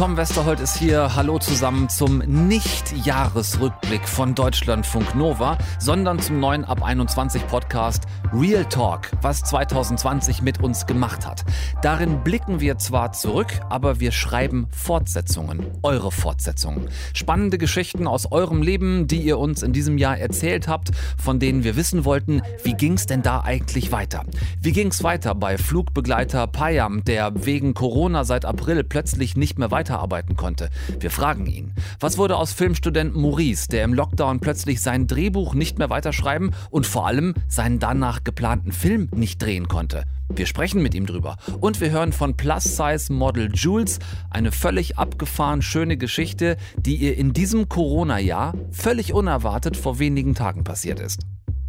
Tom Westerholt ist hier. Hallo zusammen zum Nicht-Jahresrückblick von Deutschlandfunk Nova, sondern zum neuen Ab 21 Podcast Real Talk, was 2020 mit uns gemacht hat. Darin blicken wir zwar zurück, aber wir schreiben Fortsetzungen, eure Fortsetzungen. Spannende Geschichten aus eurem Leben, die ihr uns in diesem Jahr erzählt habt, von denen wir wissen wollten, wie ging's denn da eigentlich weiter? Wie ging's weiter bei Flugbegleiter Payam, der wegen Corona seit April plötzlich nicht mehr weiter weiterarbeiten konnte. Wir fragen ihn. Was wurde aus Filmstudent Maurice, der im Lockdown plötzlich sein Drehbuch nicht mehr weiterschreiben und vor allem seinen danach geplanten Film nicht drehen konnte? Wir sprechen mit ihm drüber. Und wir hören von Plus-Size-Model Jules eine völlig abgefahren schöne Geschichte, die ihr in diesem Corona-Jahr völlig unerwartet vor wenigen Tagen passiert ist.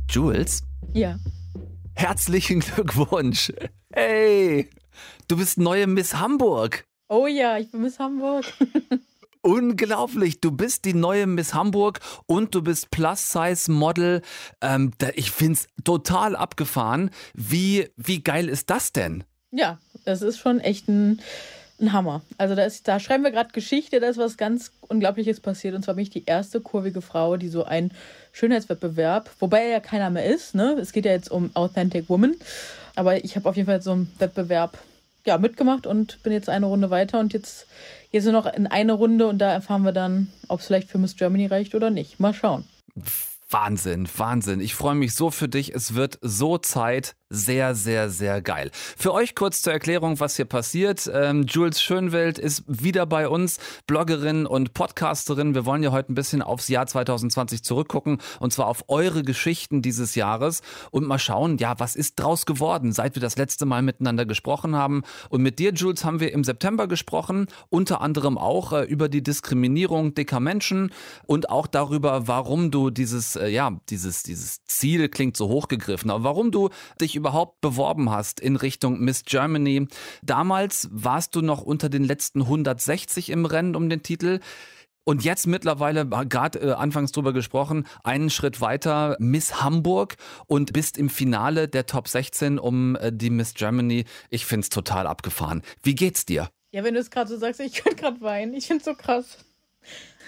Jules? Ja. Herzlichen Glückwunsch. Hey, du bist neue Miss Hamburg. Oh ja, ich bin Miss Hamburg. Unglaublich, du bist die neue Miss Hamburg und du bist Plus-Size-Model. Ähm, ich finde es total abgefahren. Wie, wie geil ist das denn? Ja, das ist schon echt ein, ein Hammer. Also da, ist, da schreiben wir gerade Geschichte, da ist was ganz Unglaubliches passiert. Und zwar bin ich die erste kurvige Frau, die so einen Schönheitswettbewerb, wobei er ja keiner mehr ist, ne? Es geht ja jetzt um Authentic Woman. Aber ich habe auf jeden Fall so einen Wettbewerb ja, mitgemacht und bin jetzt eine Runde weiter und jetzt, jetzt nur noch in eine Runde und da erfahren wir dann, ob es vielleicht für Miss Germany reicht oder nicht. Mal schauen. Wahnsinn, Wahnsinn. Ich freue mich so für dich. Es wird so Zeit, sehr, sehr, sehr geil. Für euch kurz zur Erklärung, was hier passiert. Ähm, Jules Schönwelt ist wieder bei uns, Bloggerin und Podcasterin. Wir wollen ja heute ein bisschen aufs Jahr 2020 zurückgucken und zwar auf eure Geschichten dieses Jahres und mal schauen, ja, was ist draus geworden, seit wir das letzte Mal miteinander gesprochen haben. Und mit dir, Jules, haben wir im September gesprochen, unter anderem auch äh, über die Diskriminierung dicker Menschen und auch darüber, warum du dieses, äh, ja, dieses, dieses Ziel klingt so hochgegriffen, aber warum du dich überhaupt beworben hast in Richtung Miss Germany. Damals warst du noch unter den letzten 160 im Rennen um den Titel. Und jetzt mittlerweile, gerade äh, anfangs drüber gesprochen, einen Schritt weiter, Miss Hamburg und bist im Finale der Top 16 um äh, die Miss Germany. Ich find's total abgefahren. Wie geht's dir? Ja, wenn du es gerade so sagst, ich könnte gerade weinen. Ich find's so krass.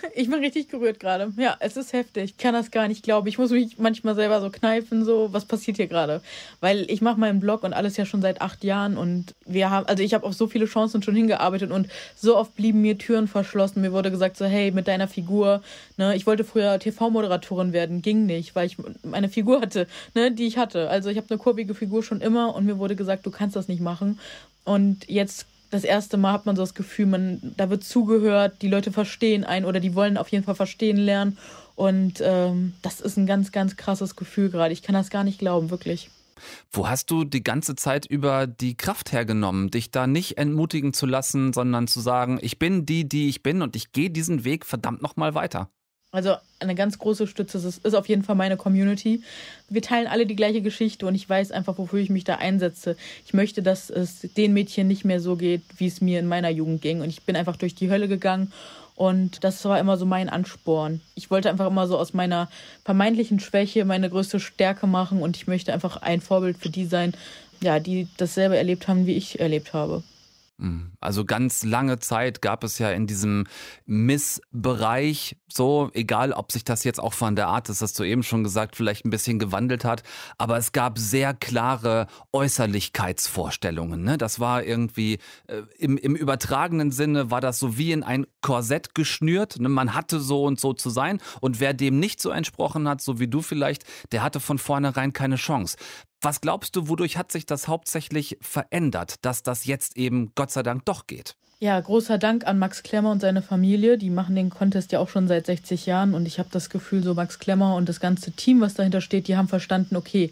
Ich bin richtig gerührt gerade. Ja, es ist heftig. Ich kann das gar nicht glauben. Ich muss mich manchmal selber so kneifen, so, was passiert hier gerade? Weil ich mache meinen Blog und alles ja schon seit acht Jahren und wir haben, also ich habe auf so viele Chancen schon hingearbeitet und so oft blieben mir Türen verschlossen. Mir wurde gesagt, so, hey, mit deiner Figur, ne, ich wollte früher TV-Moderatorin werden, ging nicht, weil ich meine Figur hatte, ne, die ich hatte. Also ich habe eine kurbige Figur schon immer und mir wurde gesagt, du kannst das nicht machen. Und jetzt das erste Mal hat man so das Gefühl, man, da wird zugehört, die Leute verstehen einen oder die wollen auf jeden Fall verstehen lernen. Und ähm, das ist ein ganz, ganz krasses Gefühl gerade. Ich kann das gar nicht glauben, wirklich. Wo hast du die ganze Zeit über die Kraft hergenommen, dich da nicht entmutigen zu lassen, sondern zu sagen, ich bin die, die ich bin und ich gehe diesen Weg verdammt nochmal weiter? Also eine ganz große Stütze ist, ist auf jeden Fall meine Community. Wir teilen alle die gleiche Geschichte und ich weiß einfach, wofür ich mich da einsetze. Ich möchte, dass es den Mädchen nicht mehr so geht, wie es mir in meiner Jugend ging. Und ich bin einfach durch die Hölle gegangen und das war immer so mein Ansporn. Ich wollte einfach immer so aus meiner vermeintlichen Schwäche meine größte Stärke machen und ich möchte einfach ein Vorbild für die sein, ja, die dasselbe erlebt haben, wie ich erlebt habe. Mhm. Also ganz lange Zeit gab es ja in diesem Missbereich so, egal ob sich das jetzt auch von der Art, das hast du eben schon gesagt, vielleicht ein bisschen gewandelt hat, aber es gab sehr klare Äußerlichkeitsvorstellungen. Ne? Das war irgendwie äh, im, im übertragenen Sinne war das so wie in ein Korsett geschnürt. Ne? Man hatte so und so zu sein und wer dem nicht so entsprochen hat, so wie du vielleicht, der hatte von vornherein keine Chance. Was glaubst du, wodurch hat sich das hauptsächlich verändert, dass das jetzt eben Gott sei Dank doch geht? Ja, großer Dank an Max Klemmer und seine Familie. Die machen den Contest ja auch schon seit 60 Jahren und ich habe das Gefühl, so Max Klemmer und das ganze Team, was dahinter steht, die haben verstanden, okay,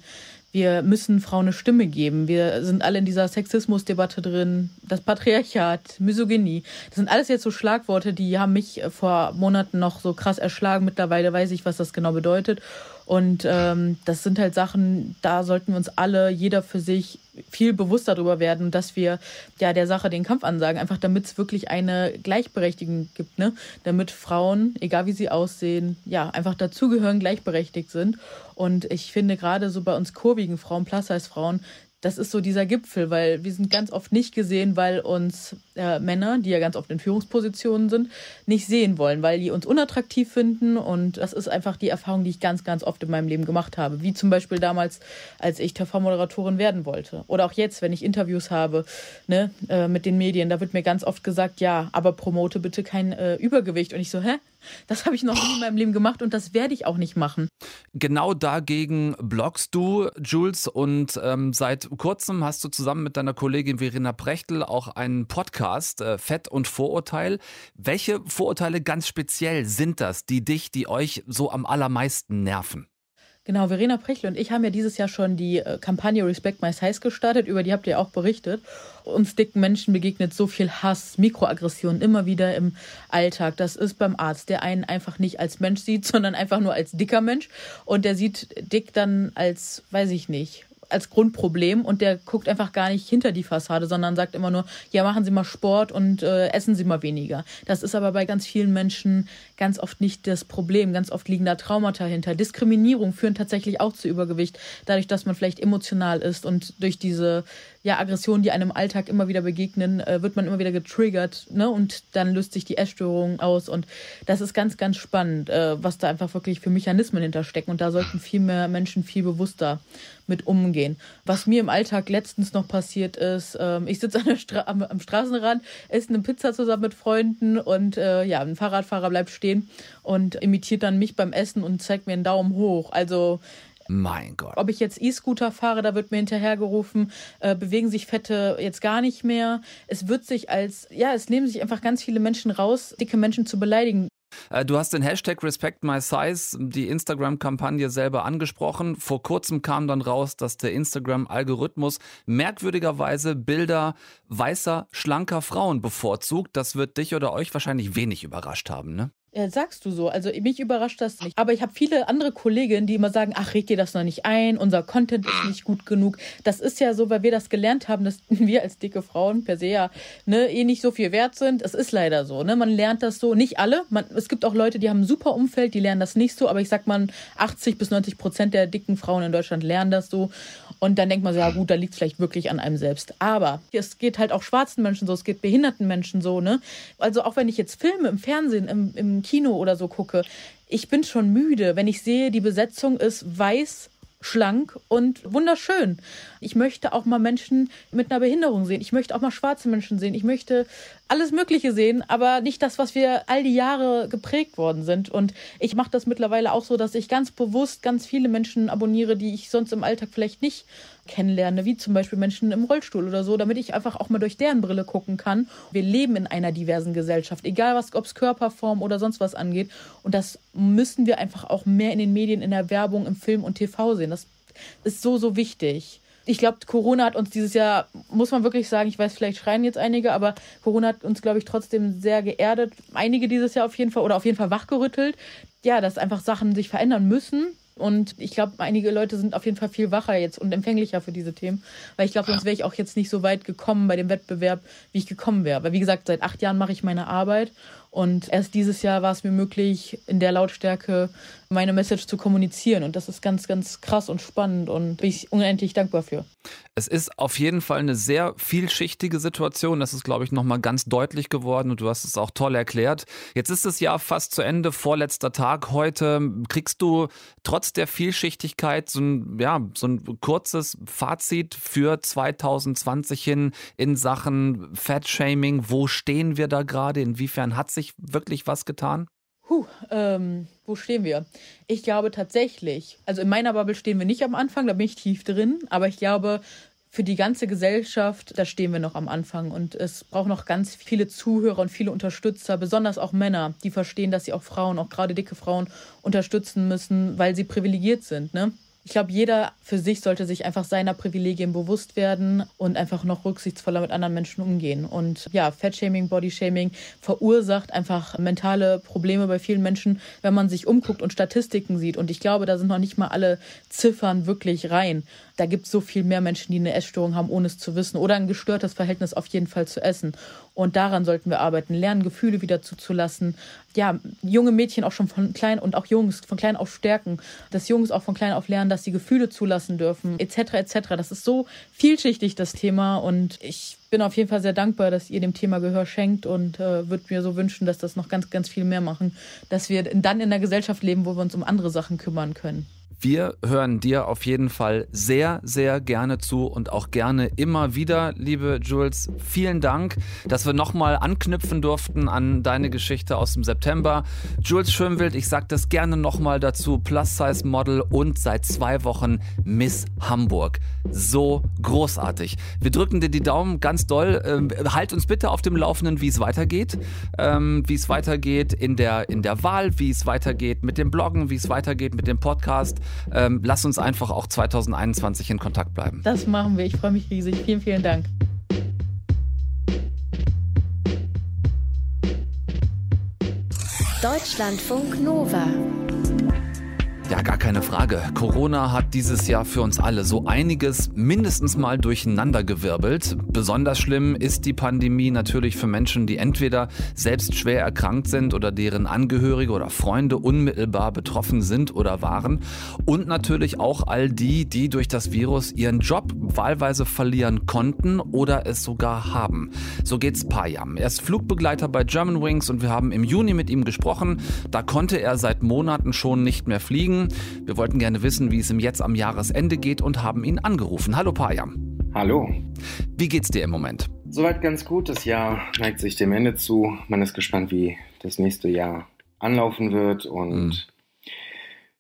wir müssen Frauen eine Stimme geben. Wir sind alle in dieser Sexismusdebatte drin, das Patriarchat, Misogynie. Das sind alles jetzt so Schlagworte, die haben mich vor Monaten noch so krass erschlagen. Mittlerweile weiß ich, was das genau bedeutet. Und ähm, das sind halt Sachen, da sollten wir uns alle, jeder für sich, viel bewusster darüber werden, dass wir ja der Sache den Kampf ansagen, einfach damit es wirklich eine Gleichberechtigung gibt, ne? Damit Frauen, egal wie sie aussehen, ja, einfach dazugehören, gleichberechtigt sind. Und ich finde gerade so bei uns kurvigen Frauen, Plus-Size-Frauen, das ist so dieser Gipfel, weil wir sind ganz oft nicht gesehen, weil uns äh, Männer, die ja ganz oft in Führungspositionen sind, nicht sehen wollen, weil die uns unattraktiv finden. Und das ist einfach die Erfahrung, die ich ganz, ganz oft in meinem Leben gemacht habe. Wie zum Beispiel damals, als ich TV-Moderatorin werden wollte. Oder auch jetzt, wenn ich Interviews habe ne, äh, mit den Medien, da wird mir ganz oft gesagt, ja, aber promote bitte kein äh, Übergewicht. Und ich so, hä? Das habe ich noch nie in meinem Leben gemacht und das werde ich auch nicht machen. Genau dagegen bloggst du, Jules, und ähm, seit kurzem hast du zusammen mit deiner Kollegin Verena Prechtel auch einen Podcast, äh, Fett und Vorurteil. Welche Vorurteile ganz speziell sind das, die dich, die euch so am allermeisten nerven? Genau, Verena Prechl und ich haben ja dieses Jahr schon die äh, Kampagne Respect My Size gestartet, über die habt ihr auch berichtet. Uns dicken Menschen begegnet so viel Hass, Mikroaggressionen immer wieder im Alltag. Das ist beim Arzt, der einen einfach nicht als Mensch sieht, sondern einfach nur als dicker Mensch. Und der sieht dick dann als, weiß ich nicht, als Grundproblem und der guckt einfach gar nicht hinter die Fassade, sondern sagt immer nur, ja, machen Sie mal Sport und äh, essen Sie mal weniger. Das ist aber bei ganz vielen Menschen ganz oft nicht das Problem. Ganz oft liegen da Traumata hinter. Diskriminierung führen tatsächlich auch zu Übergewicht, dadurch, dass man vielleicht emotional ist und durch diese ja, Aggressionen, die einem im Alltag immer wieder begegnen, äh, wird man immer wieder getriggert ne? und dann löst sich die Essstörung aus. Und das ist ganz, ganz spannend, äh, was da einfach wirklich für Mechanismen hinterstecken. Und da sollten viel mehr Menschen viel bewusster mit umgehen. Was mir im Alltag letztens noch passiert ist, ähm, ich sitze Stra am, am, Straßenrand, esse eine Pizza zusammen mit Freunden und äh, ja, ein Fahrradfahrer bleibt stehen und imitiert dann mich beim Essen und zeigt mir einen Daumen hoch. Also mein Gott. Ob ich jetzt E-Scooter fahre, da wird mir hinterhergerufen, äh, bewegen sich Fette jetzt gar nicht mehr. Es wird sich als, ja, es nehmen sich einfach ganz viele Menschen raus, dicke Menschen zu beleidigen. Äh, du hast den Hashtag Respect My Size, die Instagram-Kampagne selber angesprochen. Vor kurzem kam dann raus, dass der Instagram-Algorithmus merkwürdigerweise Bilder weißer, schlanker Frauen bevorzugt. Das wird dich oder euch wahrscheinlich wenig überrascht haben, ne? Ja, sagst du so. Also mich überrascht das nicht. Aber ich habe viele andere Kolleginnen, die immer sagen, ach, reg dir das noch nicht ein, unser Content ist nicht gut genug. Das ist ja so, weil wir das gelernt haben, dass wir als dicke Frauen per se ja ne, eh nicht so viel wert sind. Es ist leider so. Ne? Man lernt das so. Nicht alle. Man, es gibt auch Leute, die haben ein super Umfeld, die lernen das nicht so. Aber ich sag mal, 80 bis 90 Prozent der dicken Frauen in Deutschland lernen das so. Und dann denkt man so, ja gut, da liegt es vielleicht wirklich an einem selbst. Aber es geht halt auch schwarzen Menschen so, es geht behinderten Menschen so. Ne? Also auch wenn ich jetzt Filme im Fernsehen, im, im Kino oder so gucke, ich bin schon müde, wenn ich sehe, die Besetzung ist weiß, schlank und wunderschön. Ich möchte auch mal Menschen mit einer Behinderung sehen. Ich möchte auch mal schwarze Menschen sehen. Ich möchte alles Mögliche sehen, aber nicht das, was wir all die Jahre geprägt worden sind. Und ich mache das mittlerweile auch so, dass ich ganz bewusst ganz viele Menschen abonniere, die ich sonst im Alltag vielleicht nicht kennenlerne, wie zum Beispiel Menschen im Rollstuhl oder so, damit ich einfach auch mal durch deren Brille gucken kann. Wir leben in einer diversen Gesellschaft, egal was, ob es Körperform oder sonst was angeht. Und das müssen wir einfach auch mehr in den Medien, in der Werbung, im Film und TV sehen. Das ist so, so wichtig ich glaube, Corona hat uns dieses Jahr, muss man wirklich sagen, ich weiß, vielleicht schreien jetzt einige, aber Corona hat uns, glaube ich, trotzdem sehr geerdet. Einige dieses Jahr auf jeden Fall oder auf jeden Fall wachgerüttelt. Ja, dass einfach Sachen sich verändern müssen. Und ich glaube, einige Leute sind auf jeden Fall viel wacher jetzt und empfänglicher für diese Themen. Weil ich glaube, sonst wäre ich auch jetzt nicht so weit gekommen bei dem Wettbewerb, wie ich gekommen wäre. Weil, wie gesagt, seit acht Jahren mache ich meine Arbeit. Und erst dieses Jahr war es mir möglich, in der Lautstärke meine Message zu kommunizieren. Und das ist ganz, ganz krass und spannend und bin ich unendlich dankbar für. Es ist auf jeden Fall eine sehr vielschichtige Situation. Das ist, glaube ich, nochmal ganz deutlich geworden und du hast es auch toll erklärt. Jetzt ist das Jahr fast zu Ende, vorletzter Tag heute. Kriegst du trotz der Vielschichtigkeit so ein, ja, so ein kurzes Fazit für 2020 hin in Sachen Fat-Shaming? Wo stehen wir da gerade? Inwiefern hat sich wirklich was getan? Puh, ähm, wo stehen wir? Ich glaube tatsächlich, also in meiner Bubble stehen wir nicht am Anfang, da bin ich tief drin, aber ich glaube, für die ganze Gesellschaft, da stehen wir noch am Anfang. Und es braucht noch ganz viele Zuhörer und viele Unterstützer, besonders auch Männer, die verstehen, dass sie auch Frauen, auch gerade dicke Frauen, unterstützen müssen, weil sie privilegiert sind. Ne? Ich glaube, jeder für sich sollte sich einfach seiner Privilegien bewusst werden und einfach noch rücksichtsvoller mit anderen Menschen umgehen. Und ja, Fettshaming, Bodyshaming verursacht einfach mentale Probleme bei vielen Menschen, wenn man sich umguckt und Statistiken sieht. Und ich glaube, da sind noch nicht mal alle Ziffern wirklich rein. Da gibt es so viel mehr Menschen, die eine Essstörung haben, ohne es zu wissen. Oder ein gestörtes Verhältnis auf jeden Fall zu essen. Und daran sollten wir arbeiten, lernen, Gefühle wieder zuzulassen. Ja, junge Mädchen auch schon von klein und auch Jungs von klein auf stärken. Dass Jungs auch von klein auf lernen, dass sie Gefühle zulassen dürfen, etc. etc. Das ist so vielschichtig, das Thema. Und ich bin auf jeden Fall sehr dankbar, dass ihr dem Thema Gehör schenkt und äh, würde mir so wünschen, dass das noch ganz, ganz viel mehr machen. Dass wir dann in einer Gesellschaft leben, wo wir uns um andere Sachen kümmern können. Wir hören dir auf jeden Fall sehr, sehr gerne zu und auch gerne immer wieder, liebe Jules. Vielen Dank, dass wir nochmal anknüpfen durften an deine Geschichte aus dem September. Jules Schönwild, ich sage das gerne nochmal dazu, Plus-Size-Model und seit zwei Wochen Miss Hamburg. So großartig. Wir drücken dir die Daumen ganz doll. Ähm, halt uns bitte auf dem Laufenden, wie es weitergeht. Ähm, wie es weitergeht in der, in der Wahl, wie es weitergeht mit dem Bloggen, wie es weitergeht mit dem Podcast. Ähm, lass uns einfach auch 2021 in Kontakt bleiben. Das machen wir. Ich freue mich riesig. Vielen, vielen Dank. Deutschlandfunk Nova. Ja, gar keine Frage. Corona hat dieses Jahr für uns alle so einiges mindestens mal durcheinandergewirbelt. Besonders schlimm ist die Pandemie natürlich für Menschen, die entweder selbst schwer erkrankt sind oder deren Angehörige oder Freunde unmittelbar betroffen sind oder waren. Und natürlich auch all die, die durch das Virus ihren Job wahlweise verlieren konnten oder es sogar haben. So geht's Payam. Er ist Flugbegleiter bei Germanwings und wir haben im Juni mit ihm gesprochen. Da konnte er seit Monaten schon nicht mehr fliegen. Wir wollten gerne wissen, wie es ihm jetzt am Jahresende geht und haben ihn angerufen. Hallo Payam. Hallo. Wie geht's dir im Moment? Soweit ganz gut. Das Jahr neigt sich dem Ende zu. Man ist gespannt, wie das nächste Jahr anlaufen wird. Und mhm.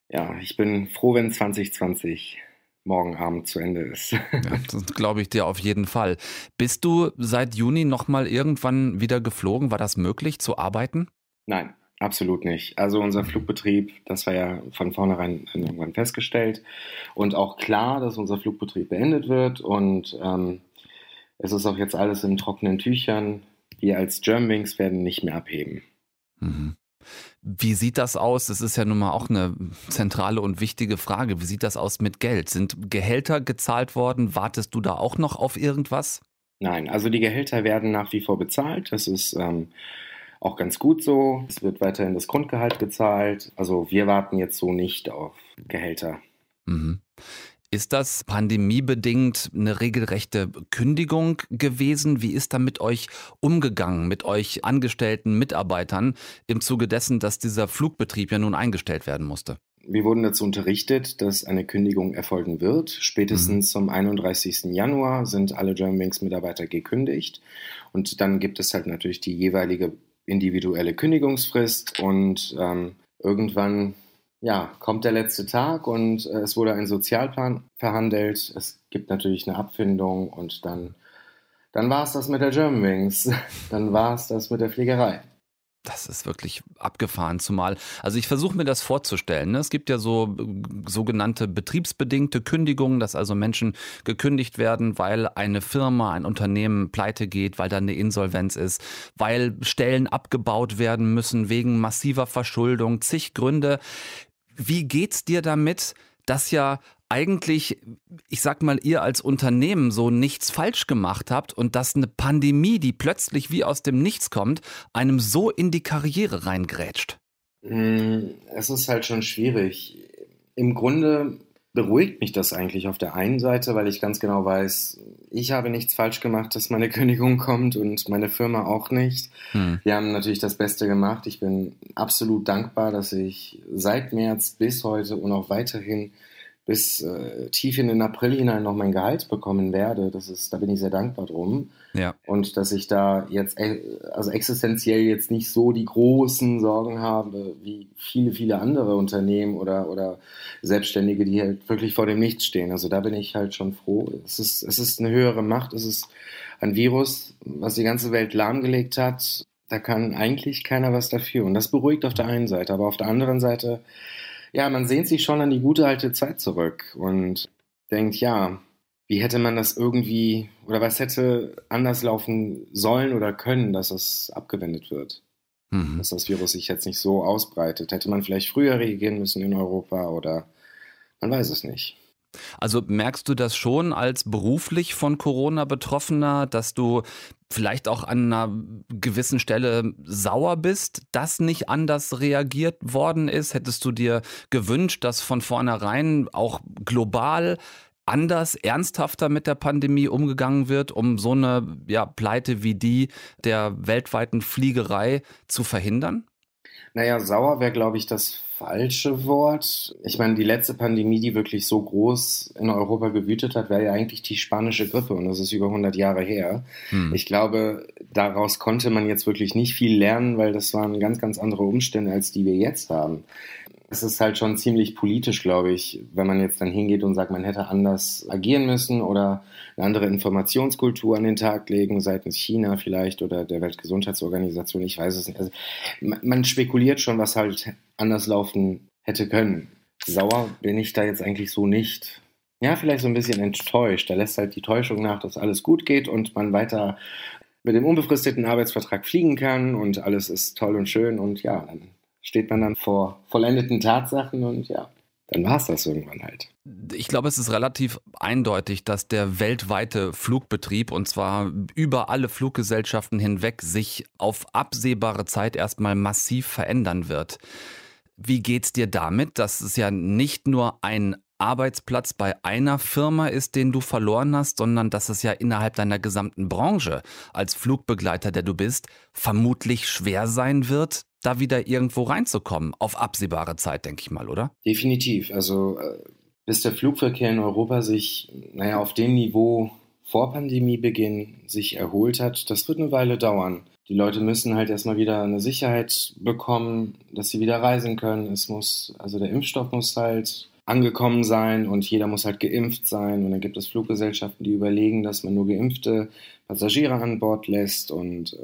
ja, ich bin froh, wenn 2020 morgen Abend zu Ende ist. ja, das glaube ich dir auf jeden Fall. Bist du seit Juni nochmal irgendwann wieder geflogen? War das möglich zu arbeiten? Nein. Absolut nicht. Also unser Flugbetrieb, das war ja von vornherein irgendwann festgestellt und auch klar, dass unser Flugbetrieb beendet wird und ähm, es ist auch jetzt alles in trockenen Tüchern. Wir als Germanwings werden nicht mehr abheben. Mhm. Wie sieht das aus? Das ist ja nun mal auch eine zentrale und wichtige Frage. Wie sieht das aus mit Geld? Sind Gehälter gezahlt worden? Wartest du da auch noch auf irgendwas? Nein, also die Gehälter werden nach wie vor bezahlt. Das ist ähm, auch ganz gut so. Es wird weiterhin das Grundgehalt gezahlt. Also wir warten jetzt so nicht auf Gehälter. Mhm. Ist das pandemiebedingt eine regelrechte Kündigung gewesen? Wie ist da mit euch umgegangen, mit euch angestellten Mitarbeitern im Zuge dessen, dass dieser Flugbetrieb ja nun eingestellt werden musste? Wir wurden dazu unterrichtet, dass eine Kündigung erfolgen wird. Spätestens mhm. zum 31. Januar sind alle Germanwings-Mitarbeiter gekündigt. Und dann gibt es halt natürlich die jeweilige individuelle Kündigungsfrist und ähm, irgendwann ja, kommt der letzte Tag und äh, es wurde ein Sozialplan verhandelt. Es gibt natürlich eine Abfindung und dann, dann war es das mit der Germanwings. dann war es das mit der Fliegerei. Das ist wirklich abgefahren, zumal. Also ich versuche mir das vorzustellen. Ne? Es gibt ja so sogenannte betriebsbedingte Kündigungen, dass also Menschen gekündigt werden, weil eine Firma, ein Unternehmen pleite geht, weil da eine Insolvenz ist, weil Stellen abgebaut werden müssen wegen massiver Verschuldung, zig Gründe. Wie geht's dir damit, dass ja eigentlich, ich sag mal, ihr als Unternehmen so nichts falsch gemacht habt und dass eine Pandemie, die plötzlich wie aus dem Nichts kommt, einem so in die Karriere reingrätscht? Mm, es ist halt schon schwierig. Im Grunde beruhigt mich das eigentlich auf der einen Seite, weil ich ganz genau weiß, ich habe nichts falsch gemacht, dass meine Kündigung kommt und meine Firma auch nicht. Hm. Wir haben natürlich das Beste gemacht. Ich bin absolut dankbar, dass ich seit März bis heute und auch weiterhin bis äh, tief in den April hinein noch mein Gehalt bekommen werde. Das ist, da bin ich sehr dankbar drum. Ja. Und dass ich da jetzt, äh, also existenziell jetzt nicht so die großen Sorgen habe wie viele, viele andere Unternehmen oder, oder Selbstständige, die halt wirklich vor dem Nichts stehen. Also da bin ich halt schon froh. Es ist, es ist eine höhere Macht. Es ist ein Virus, was die ganze Welt lahmgelegt hat. Da kann eigentlich keiner was dafür. Und das beruhigt auf der einen Seite. Aber auf der anderen Seite ja, man sehnt sich schon an die gute alte Zeit zurück und denkt, ja, wie hätte man das irgendwie oder was hätte anders laufen sollen oder können, dass es abgewendet wird? Mhm. Dass das Virus sich jetzt nicht so ausbreitet. Hätte man vielleicht früher reagieren müssen in Europa oder man weiß es nicht. Also merkst du das schon als beruflich von Corona Betroffener, dass du vielleicht auch an einer gewissen Stelle sauer bist, dass nicht anders reagiert worden ist? Hättest du dir gewünscht, dass von vornherein auch global anders, ernsthafter mit der Pandemie umgegangen wird, um so eine ja, Pleite wie die der weltweiten Fliegerei zu verhindern? Naja, sauer wäre, glaube ich, das falsche Wort. Ich meine, die letzte Pandemie, die wirklich so groß in Europa gewütet hat, wäre ja eigentlich die spanische Grippe und das ist über 100 Jahre her. Hm. Ich glaube, daraus konnte man jetzt wirklich nicht viel lernen, weil das waren ganz, ganz andere Umstände, als die wir jetzt haben es ist halt schon ziemlich politisch, glaube ich, wenn man jetzt dann hingeht und sagt, man hätte anders agieren müssen oder eine andere Informationskultur an den Tag legen, seitens China vielleicht oder der Weltgesundheitsorganisation, ich weiß es nicht. Also, man spekuliert schon, was halt anders laufen hätte können. Sauer bin ich da jetzt eigentlich so nicht. Ja, vielleicht so ein bisschen enttäuscht. Da lässt halt die Täuschung nach, dass alles gut geht und man weiter mit dem unbefristeten Arbeitsvertrag fliegen kann und alles ist toll und schön und ja, dann steht man dann vor vollendeten Tatsachen und ja, dann war es das irgendwann halt. Ich glaube, es ist relativ eindeutig, dass der weltweite Flugbetrieb und zwar über alle Fluggesellschaften hinweg sich auf absehbare Zeit erstmal massiv verändern wird. Wie geht's dir damit, dass es ja nicht nur ein Arbeitsplatz bei einer Firma ist, den du verloren hast, sondern dass es ja innerhalb deiner gesamten Branche als Flugbegleiter, der du bist, vermutlich schwer sein wird, da wieder irgendwo reinzukommen, auf absehbare Zeit, denke ich mal, oder? Definitiv. Also äh, bis der Flugverkehr in Europa sich, naja, auf dem Niveau vor Pandemiebeginn sich erholt hat, das wird eine Weile dauern. Die Leute müssen halt erstmal wieder eine Sicherheit bekommen, dass sie wieder reisen können. Es muss, also der Impfstoff muss halt angekommen sein und jeder muss halt geimpft sein. Und dann gibt es Fluggesellschaften, die überlegen, dass man nur geimpfte Passagiere an Bord lässt und äh,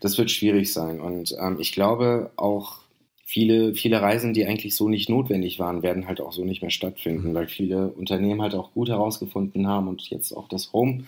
das wird schwierig sein. Und ähm, ich glaube auch viele, viele Reisen, die eigentlich so nicht notwendig waren, werden halt auch so nicht mehr stattfinden, mhm. weil viele Unternehmen halt auch gut herausgefunden haben und jetzt auch das Home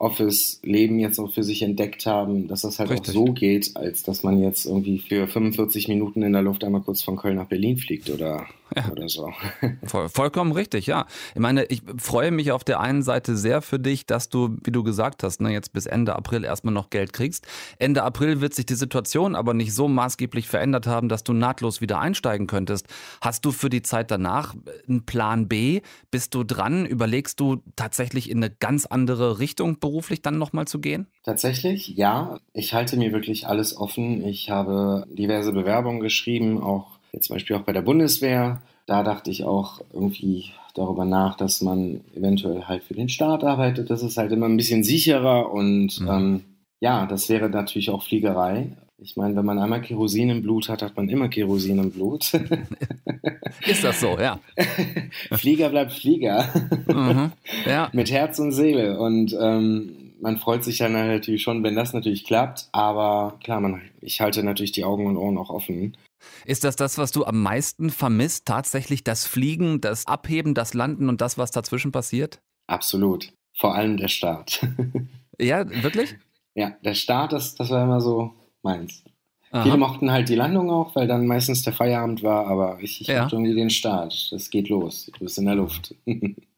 Office-Leben jetzt auch für sich entdeckt haben, dass das halt Richtig. auch so geht, als dass man jetzt irgendwie für 45 Minuten in der Luft einmal kurz von Köln nach Berlin fliegt oder ja. oder so. Voll, vollkommen richtig, ja. Ich meine, ich freue mich auf der einen Seite sehr für dich, dass du, wie du gesagt hast, ne, jetzt bis Ende April erstmal noch Geld kriegst. Ende April wird sich die Situation aber nicht so maßgeblich verändert haben, dass du nahtlos wieder einsteigen könntest. Hast du für die Zeit danach einen Plan B? Bist du dran? Überlegst du tatsächlich in eine ganz andere Richtung beruflich dann nochmal zu gehen? Tatsächlich, ja. Ich halte mir wirklich alles offen. Ich habe diverse Bewerbungen geschrieben, auch Jetzt zum Beispiel auch bei der Bundeswehr. Da dachte ich auch irgendwie darüber nach, dass man eventuell halt für den Staat arbeitet. Das ist halt immer ein bisschen sicherer und mhm. ähm, ja, das wäre natürlich auch Fliegerei. Ich meine, wenn man einmal Kerosin im Blut hat, hat man immer Kerosin im Blut. ist das so, ja. Flieger bleibt Flieger. Mhm, ja. Mit Herz und Seele. Und ähm, man freut sich dann natürlich schon, wenn das natürlich klappt. Aber klar, man, ich halte natürlich die Augen und Ohren auch offen. Ist das das, was du am meisten vermisst? Tatsächlich das Fliegen, das Abheben, das Landen und das, was dazwischen passiert? Absolut. Vor allem der Start. ja, wirklich? Ja, der Start, das, das war immer so meins. Aha. Viele mochten halt die Landung auch, weil dann meistens der Feierabend war, aber ich, ich ja. mochte irgendwie den Start. Das geht los. Du bist in der Luft.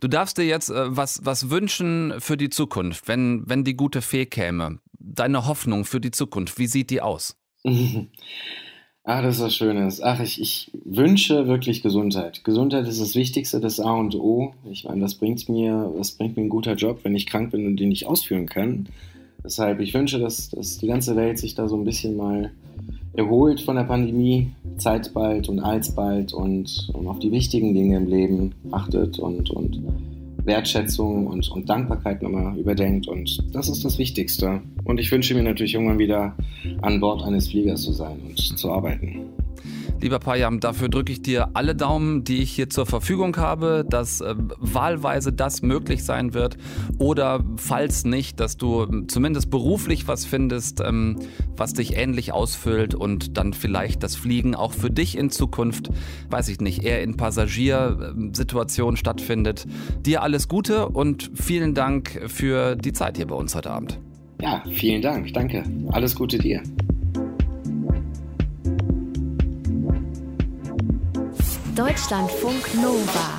du darfst dir jetzt äh, was, was wünschen für die Zukunft, wenn, wenn die gute Fee käme. Deine Hoffnung für die Zukunft, wie sieht die aus? Ach, das ist was Schönes. Ach, ich, ich wünsche wirklich Gesundheit. Gesundheit ist das Wichtigste, das A und O. Ich meine, was bringt mir, was bringt mir ein guter Job, wenn ich krank bin und den nicht ausführen kann? Deshalb, ich wünsche, dass, dass die ganze Welt sich da so ein bisschen mal erholt von der Pandemie, Zeit bald und alsbald und, und auf die wichtigen Dinge im Leben achtet und, und Wertschätzung und, und Dankbarkeit nochmal überdenkt. Und das ist das Wichtigste. Und ich wünsche mir natürlich irgendwann wieder an Bord eines Fliegers zu sein und zu arbeiten. Lieber Payam, dafür drücke ich dir alle Daumen, die ich hier zur Verfügung habe, dass äh, wahlweise das möglich sein wird oder falls nicht, dass du ähm, zumindest beruflich was findest, ähm, was dich ähnlich ausfüllt und dann vielleicht das Fliegen auch für dich in Zukunft, weiß ich nicht, eher in Passagiersituationen stattfindet. Dir alles Gute und vielen Dank für die Zeit hier bei uns heute Abend. Ja, vielen Dank. Danke. Alles Gute dir. Deutschlandfunk Nova.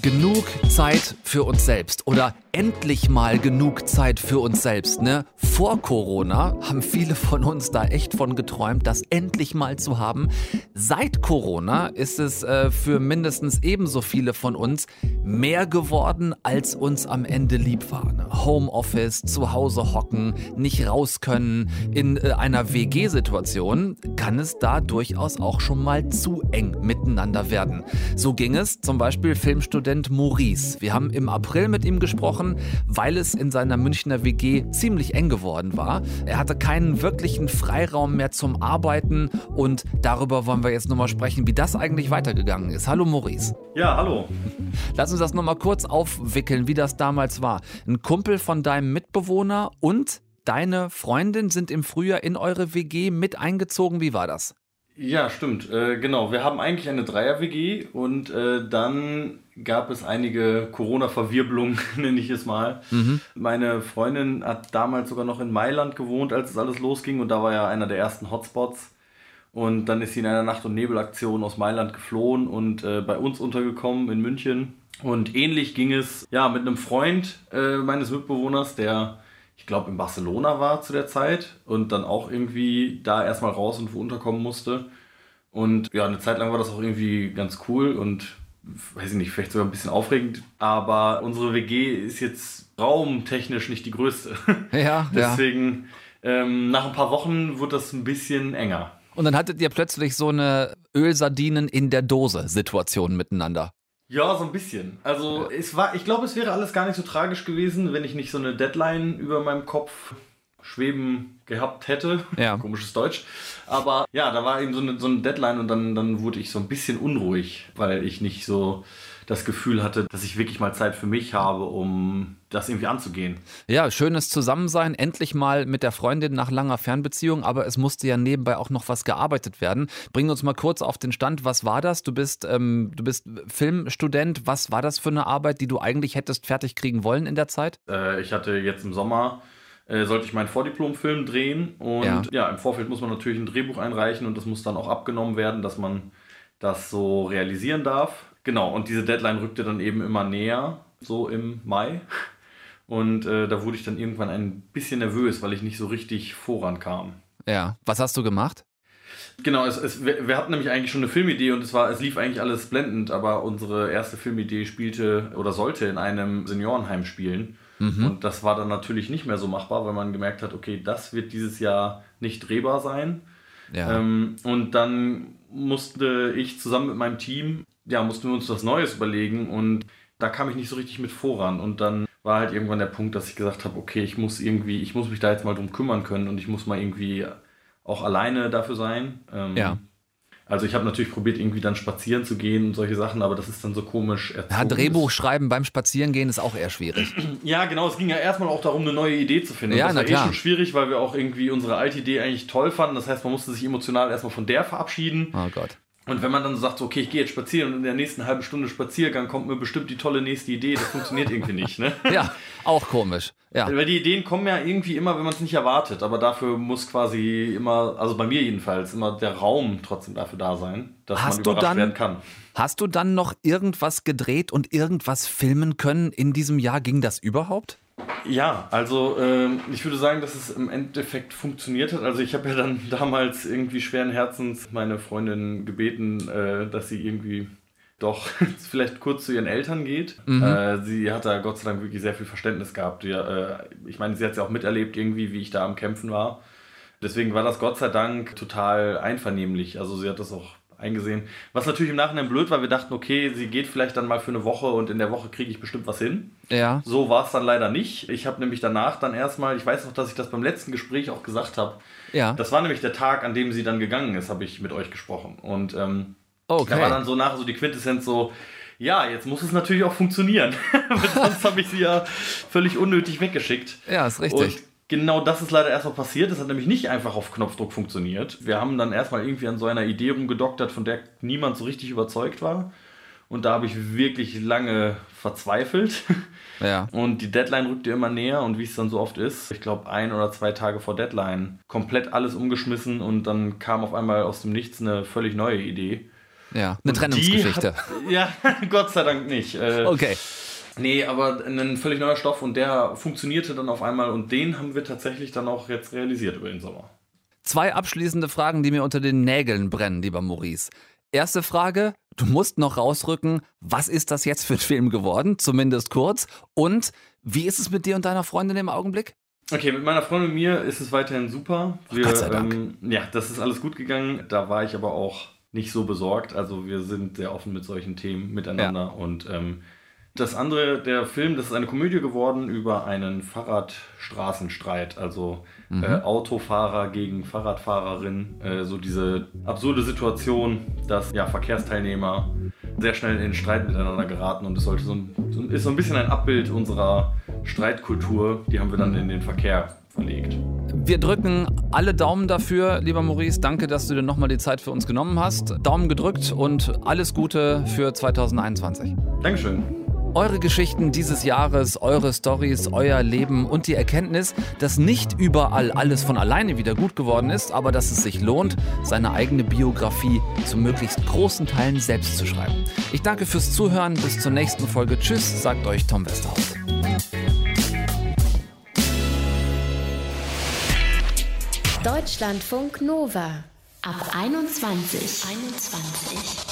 Genug Zeit für uns selbst oder endlich mal genug Zeit für uns selbst. Ne? Vor Corona haben viele von uns da echt von geträumt, das endlich mal zu haben. Seit Corona ist es äh, für mindestens ebenso viele von uns mehr geworden, als uns am Ende lieb war. Ne? Homeoffice, zu Hause hocken, nicht raus können. In äh, einer WG-Situation kann es da durchaus auch schon mal zu eng miteinander werden. So ging es zum Beispiel Filmstudent Maurice. Wir haben im April mit ihm gesprochen, weil es in seiner Münchner WG ziemlich eng geworden war. Er hatte keinen wirklichen Freiraum mehr zum Arbeiten und darüber wollen wir jetzt nochmal sprechen, wie das eigentlich weitergegangen ist. Hallo Maurice. Ja, hallo. Lass uns das nochmal kurz aufwickeln, wie das damals war. Ein Kumpel von deinem Mitbewohner und deine Freundin sind im Frühjahr in eure WG mit eingezogen. Wie war das? Ja, stimmt. Äh, genau. Wir haben eigentlich eine Dreier-WG und äh, dann gab es einige Corona-Verwirbelungen, nenne ich es mal. Mhm. Meine Freundin hat damals sogar noch in Mailand gewohnt, als es alles losging und da war ja einer der ersten Hotspots. Und dann ist sie in einer Nacht- und Nebelaktion aus Mailand geflohen und äh, bei uns untergekommen in München. Und ähnlich ging es ja mit einem Freund äh, meines Mitbewohners, der ich glaube, in Barcelona war zu der Zeit und dann auch irgendwie da erstmal raus und wo unterkommen musste. Und ja, eine Zeit lang war das auch irgendwie ganz cool und weiß ich nicht, vielleicht sogar ein bisschen aufregend. Aber unsere WG ist jetzt raumtechnisch nicht die größte. Ja, Deswegen, ja. Ähm, nach ein paar Wochen wird das ein bisschen enger. Und dann hattet ihr plötzlich so eine Ölsardinen in der Dose Situation miteinander. Ja, so ein bisschen. Also es war, ich glaube, es wäre alles gar nicht so tragisch gewesen, wenn ich nicht so eine Deadline über meinem Kopf schweben gehabt hätte. Ja. Komisches Deutsch. Aber ja, da war eben so eine, so eine Deadline und dann, dann wurde ich so ein bisschen unruhig, weil ich nicht so das Gefühl hatte, dass ich wirklich mal Zeit für mich habe, um das irgendwie anzugehen. Ja, schönes Zusammensein, endlich mal mit der Freundin nach langer Fernbeziehung, aber es musste ja nebenbei auch noch was gearbeitet werden. Bring uns mal kurz auf den Stand, was war das? Du bist, ähm, du bist Filmstudent, was war das für eine Arbeit, die du eigentlich hättest fertig kriegen wollen in der Zeit? Äh, ich hatte jetzt im Sommer äh, sollte ich meinen Vordiplomfilm drehen und ja. ja, im Vorfeld muss man natürlich ein Drehbuch einreichen und das muss dann auch abgenommen werden, dass man das so realisieren darf. Genau, und diese Deadline rückte dann eben immer näher, so im Mai. Und äh, da wurde ich dann irgendwann ein bisschen nervös, weil ich nicht so richtig vorankam. Ja, was hast du gemacht? Genau, es, es, wir, hatten nämlich eigentlich schon eine Filmidee und es, war, es lief eigentlich alles blendend, aber unsere erste Filmidee spielte oder sollte in einem Seniorenheim spielen. Mhm. Und das war dann natürlich nicht mehr so machbar, weil man gemerkt hat, okay, das wird dieses Jahr nicht drehbar sein. Ja. Ähm, und dann musste ich zusammen mit meinem Team ja, mussten wir uns was Neues überlegen und da kam ich nicht so richtig mit voran. Und dann war halt irgendwann der Punkt, dass ich gesagt habe, okay, ich muss irgendwie, ich muss mich da jetzt mal drum kümmern können und ich muss mal irgendwie auch alleine dafür sein. Ähm, ja. Also ich habe natürlich probiert, irgendwie dann spazieren zu gehen und solche Sachen, aber das ist dann so komisch. Ja, Drehbuch schreiben beim Spazierengehen ist auch eher schwierig. Ja, genau. Es ging ja erstmal auch darum, eine neue Idee zu finden. Ja, das war eh schon schwierig, weil wir auch irgendwie unsere alte Idee eigentlich toll fanden. Das heißt, man musste sich emotional erstmal von der verabschieden. Oh Gott. Und wenn man dann so sagt, so, okay, ich gehe jetzt spazieren und in der nächsten halben Stunde Spaziergang kommt mir bestimmt die tolle nächste Idee, das funktioniert irgendwie nicht, ne? Ja, auch komisch. Ja. Weil die Ideen kommen ja irgendwie immer, wenn man es nicht erwartet, aber dafür muss quasi immer, also bei mir jedenfalls, immer der Raum trotzdem dafür da sein, dass hast man überrascht dann, werden kann. Hast du dann noch irgendwas gedreht und irgendwas filmen können in diesem Jahr? Ging das überhaupt? Ja, also äh, ich würde sagen, dass es im Endeffekt funktioniert hat. Also ich habe ja dann damals irgendwie schweren Herzens meine Freundin gebeten, äh, dass sie irgendwie doch vielleicht kurz zu ihren Eltern geht. Mhm. Äh, sie hat da Gott sei Dank wirklich sehr viel Verständnis gehabt. Die, äh, ich meine, sie hat es ja auch miterlebt irgendwie, wie ich da am Kämpfen war. Deswegen war das Gott sei Dank total einvernehmlich. Also sie hat das auch eingesehen. Was natürlich im Nachhinein blöd war, wir dachten, okay, sie geht vielleicht dann mal für eine Woche und in der Woche kriege ich bestimmt was hin. Ja. So war es dann leider nicht. Ich habe nämlich danach dann erstmal, ich weiß noch, dass ich das beim letzten Gespräch auch gesagt habe. Ja. Das war nämlich der Tag, an dem sie dann gegangen ist, habe ich mit euch gesprochen. Und ähm, okay. da war dann so nachher so die Quintessenz so, ja, jetzt muss es natürlich auch funktionieren. Sonst habe ich sie ja völlig unnötig weggeschickt. Ja, ist richtig. Und genau das ist leider erstmal passiert. Das hat nämlich nicht einfach auf Knopfdruck funktioniert. Wir haben dann erstmal irgendwie an so einer Idee rumgedoktert, von der niemand so richtig überzeugt war. Und da habe ich wirklich lange verzweifelt. Ja. Und die Deadline rückte immer näher und wie es dann so oft ist, ich glaube ein oder zwei Tage vor Deadline, komplett alles umgeschmissen und dann kam auf einmal aus dem Nichts eine völlig neue Idee. Ja, eine Trennungsgeschichte. Hat, ja, Gott sei Dank nicht. Äh, okay. Nee, aber ein völlig neuer Stoff und der funktionierte dann auf einmal und den haben wir tatsächlich dann auch jetzt realisiert über den Sommer. Zwei abschließende Fragen, die mir unter den Nägeln brennen, lieber Maurice. Erste Frage, du musst noch rausrücken, was ist das jetzt für ein Film geworden, zumindest kurz. Und wie ist es mit dir und deiner Freundin im Augenblick? Okay, mit meiner Freundin und mir ist es weiterhin super. Wir, Gott sei Dank. Ähm, ja, das ist alles gut gegangen. Da war ich aber auch nicht so besorgt. Also wir sind sehr offen mit solchen Themen miteinander ja. und ähm, das andere, der Film, das ist eine Komödie geworden über einen Fahrradstraßenstreit, also mhm. äh, Autofahrer gegen Fahrradfahrerin, äh, so diese absurde Situation, dass ja Verkehrsteilnehmer sehr schnell in den Streit miteinander geraten und es sollte so ein, ist so ein bisschen ein Abbild unserer Streitkultur, die haben wir dann in den Verkehr verlegt. Wir drücken alle Daumen dafür, lieber Maurice. Danke, dass du dir nochmal die Zeit für uns genommen hast. Daumen gedrückt und alles Gute für 2021. Dankeschön. Eure Geschichten dieses Jahres, eure Stories, euer Leben und die Erkenntnis, dass nicht überall alles von alleine wieder gut geworden ist, aber dass es sich lohnt, seine eigene Biografie zu möglichst großen Teilen selbst zu schreiben. Ich danke fürs Zuhören. Bis zur nächsten Folge. Tschüss, sagt euch Tom Westerhaus. Deutschlandfunk Nova ab 21. 21.